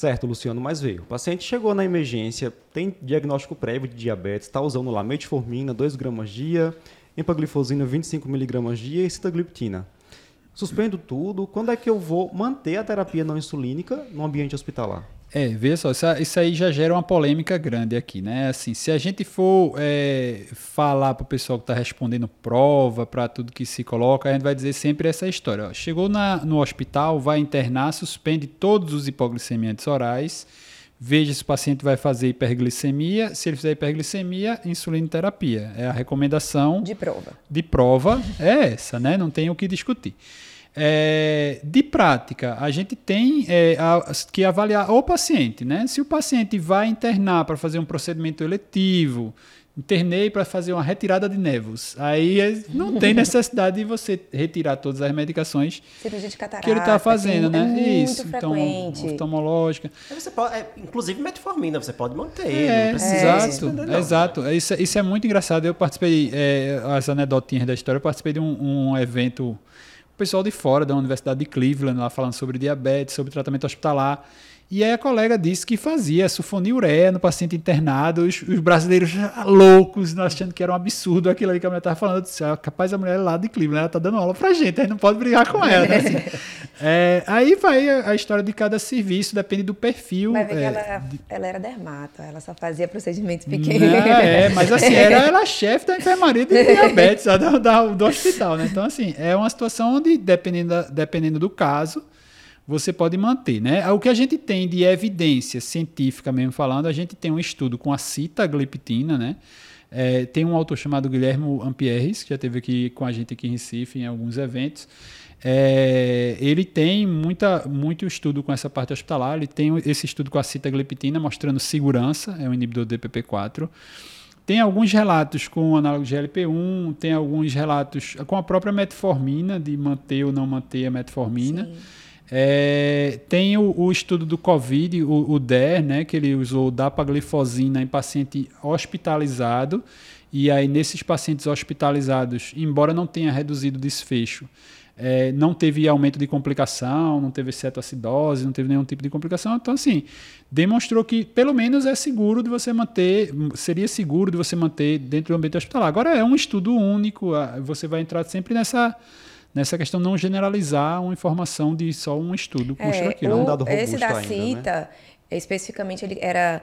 Certo, Luciano, mas veio. O paciente chegou na emergência, tem diagnóstico prévio de diabetes, está usando lá metformina, 2 gramas dia, empaglifosina, 25 miligramas dia e sitagliptina. Suspendo tudo, quando é que eu vou manter a terapia não insulínica no ambiente hospitalar? É, veja só, isso aí já gera uma polêmica grande aqui, né? Assim, se a gente for é, falar para o pessoal que está respondendo prova, para tudo que se coloca, a gente vai dizer sempre essa história. Ó, chegou na, no hospital, vai internar, suspende todos os hipoglicemiantes orais, veja se o paciente vai fazer hiperglicemia. Se ele fizer hiperglicemia, insulinoterapia. É a recomendação. De prova. De prova é essa, né? Não tem o que discutir. É, de prática, a gente tem é, a, que avaliar o paciente, né? Se o paciente vai internar para fazer um procedimento eletivo, internei para fazer uma retirada de nervos. Aí é, não tem necessidade de você retirar todas as medicações catarata, que ele está fazendo, né? É Isso, então, oftalmológica. Você pode, é, inclusive metformina, você pode manter, é. Exato, não. exato. Isso, isso é muito engraçado. Eu participei, é, as anedotinhas da história, eu participei de um, um evento pessoal de fora da Universidade de Cleveland, lá falando sobre diabetes, sobre tratamento hospitalar. E aí a colega disse que fazia sulfonilureia no paciente internado, os, os, brasileiros loucos, achando que era um absurdo aquilo ali que a mulher estava falando. Eu disse, ah, capaz a mulher é lá de Cleveland, ela está dando aula pra gente, a gente não pode brigar com ela. Né? Assim, é, aí vai a, a, história de cada serviço, depende do perfil. Vai ver é, que ela, de... ela era dermata, ela só fazia procedimentos pequenos. é, mas assim, era ela chefe da enfermaria de diabetes da, da, do hospital, né? Então, assim, é uma situação onde, dependendo, dependendo do caso, você pode manter. Né? O que a gente tem de evidência científica mesmo falando, a gente tem um estudo com a citagliptina, né? É, tem um autor chamado Guilherme Ampieres, que já esteve aqui com a gente aqui em Recife em alguns eventos. É, ele tem muita, muito estudo com essa parte hospitalar, ele tem esse estudo com a citagliptina mostrando segurança, é um inibidor do DPP4. Tem alguns relatos com análogo de GLP-1, tem alguns relatos com a própria metformina, de manter ou não manter a metformina. Sim. É, tem o, o, estudo do Covid, o, o DER, né, que ele usou dapaglifosina em paciente hospitalizado. E aí, nesses pacientes hospitalizados, embora não tenha reduzido o desfecho, é, não teve aumento de complicação, não teve cetoacidose, não teve nenhum tipo de complicação. Então, assim, demonstrou que pelo menos é seguro de você manter, seria seguro de você manter dentro do ambiente hospitalar. Agora, é um estudo único, você vai entrar sempre nessa nessa questão não generalizar uma informação de só um estudo mostrar é, aquilo. O, um dado esse da ainda, CITA, né? especificamente, ele era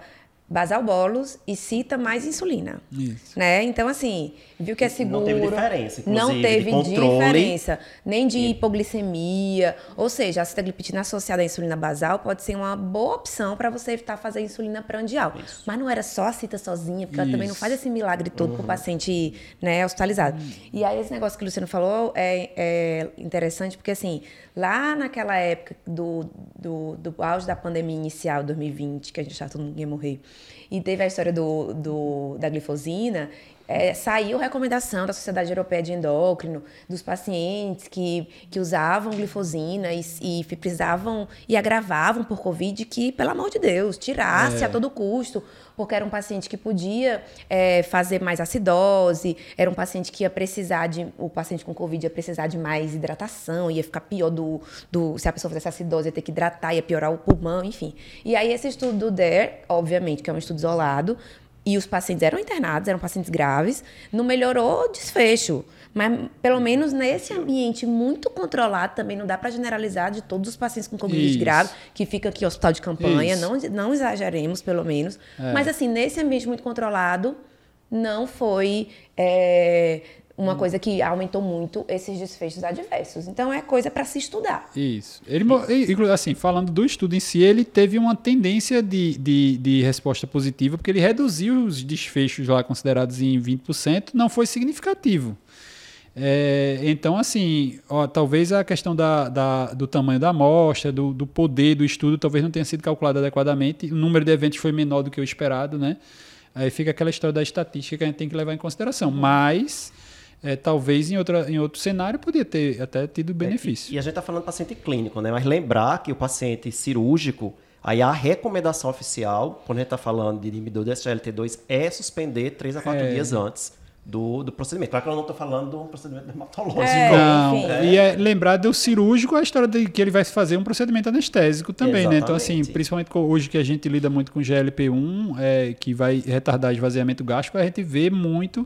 basal bolos e cita mais insulina. Isso. Né? Então, assim, viu que é seguro. Não teve diferença, Não teve diferença, nem de hipoglicemia. Ou seja, a citagliptina associada à insulina basal pode ser uma boa opção para você evitar fazer insulina prandial. Isso. Mas não era só a cita sozinha, porque Isso. ela também não faz esse milagre todo uhum. para o paciente né, hospitalizado. Uhum. E aí, esse negócio que o Luciano falou é, é interessante, porque, assim, lá naquela época do, do, do auge da pandemia inicial, 2020, que a gente achava todo mundo ia morrer, e teve a história do, do da glifosina, é, saiu recomendação da Sociedade Europeia de Endócrino dos pacientes que, que usavam glifosina e, e precisavam e agravavam por Covid que, pelo amor de Deus, tirasse é. a todo custo, porque era um paciente que podia é, fazer mais acidose, era um paciente que ia precisar de. O paciente com Covid ia precisar de mais hidratação, ia ficar pior do. do se a pessoa fizesse acidose, ia ter que hidratar, ia piorar o pulmão, enfim. E aí, esse estudo do DER, obviamente, que é um estudo isolado, e os pacientes eram internados, eram pacientes graves, não melhorou o desfecho. Mas, pelo menos nesse ambiente muito controlado, também não dá para generalizar de todos os pacientes com Covid grave, que fica aqui hospital de campanha, não, não exageremos, pelo menos. É. Mas, assim, nesse ambiente muito controlado, não foi. É, uma hum. coisa que aumentou muito esses desfechos adversos. Então é coisa para se estudar. Isso. Ele, assim, falando do estudo em si, ele teve uma tendência de, de, de resposta positiva, porque ele reduziu os desfechos lá considerados em 20%, não foi significativo. É, então, assim, ó, talvez a questão da, da, do tamanho da amostra, do, do, poder do estudo, talvez não tenha sido calculado adequadamente. O número de eventos foi menor do que o esperado, né? Aí fica aquela história da estatística que a gente tem que levar em consideração. Mas é, talvez em, outra, em outro cenário podia ter até tido benefício. É, e a gente está falando paciente clínico, né? Mas lembrar que o paciente cirúrgico, aí a recomendação oficial, quando a gente está falando de inibidor do SGLT2, é suspender 3 a 4 é. dias antes do, do procedimento. Claro que eu não estou falando do procedimento dermatológico. É, Não, enfim. e é lembrar do cirúrgico a história de que ele vai fazer um procedimento anestésico também, né? Então, assim, Exatamente. principalmente hoje que a gente lida muito com GLP-1, é, que vai retardar esvaziamento gástrico, a gente vê muito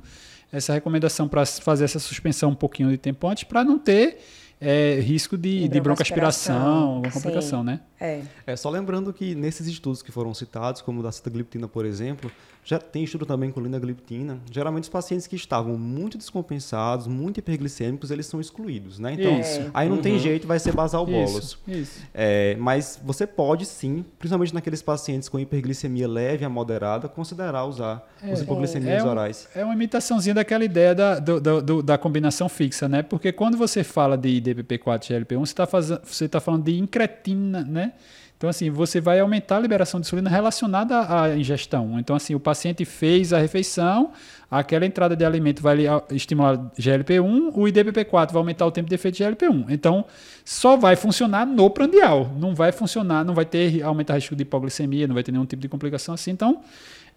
essa recomendação para fazer essa suspensão um pouquinho de tempo antes, para não ter é, risco de, de broncoaspiração, alguma Sim. complicação, né? É. É, só lembrando que nesses estudos que foram citados, como o da citagliptina, por exemplo, já tem estudo também com linagliptina. Geralmente os pacientes que estavam muito descompensados, muito hiperglicêmicos, eles são excluídos, né? Então, Isso. aí não tem jeito, vai ser basal bolos. Isso, isso. É, mas você pode sim, principalmente naqueles pacientes com hiperglicemia leve a moderada, considerar usar os hipoglicemias É um- orais. É uma imitaçãozinha daquela ideia da, do- do- do- da combinação fixa, né? Porque quando você fala de DPP-4 e GLP-1, você está você tá falando de incretina, né? Então, assim, você vai aumentar a liberação de insulina relacionada à ingestão. Então, assim, o paciente fez a refeição, aquela entrada de alimento vai estimular GLP-1, o IDPP-4 vai aumentar o tempo de efeito de GLP-1. Então, só vai funcionar no prandial. Não vai funcionar, não vai ter aumentar risco de hipoglicemia, não vai ter nenhum tipo de complicação assim. Então,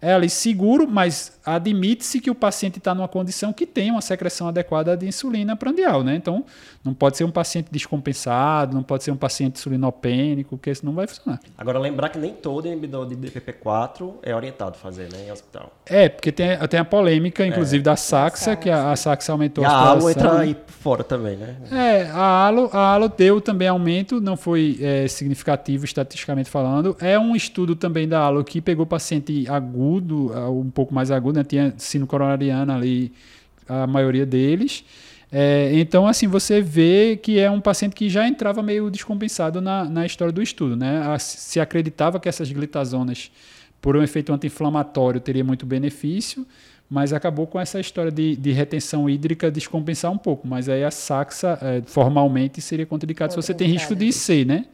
é ali seguro, mas admite-se que o paciente está numa condição que tem uma secreção adequada de insulina prandial, né? Então, não pode ser um paciente descompensado, não pode ser um paciente insulinopênico, porque isso não vai funcionar. Agora, lembrar que nem todo inibidor de DPP-4 é orientado a fazer, né, em hospital. É, porque tem, tem a polêmica, inclusive, da Saxa, que a, a Saxa aumentou E a a ALO entra aí fora também, né? É, a ALO, a ALO deu também aumento, não foi é, significativo estatisticamente falando. É um estudo também da ALO que pegou paciente agudo, ah, um pouco mais agudo, né? tinha sino coronariana ali, a maioria deles. É, então, assim, você vê que é um paciente que já entrava meio descompensado na, na história do estudo. Né? A- Se acreditava que essas glitazonas, por um efeito anti-inflamatório, teria muito benefício, mas acabou com essa história de, de retenção hídrica descompensar um pouco. Mas aí a saxa, eh, formalmente, seria contraindicada se você tem risco de ser, né?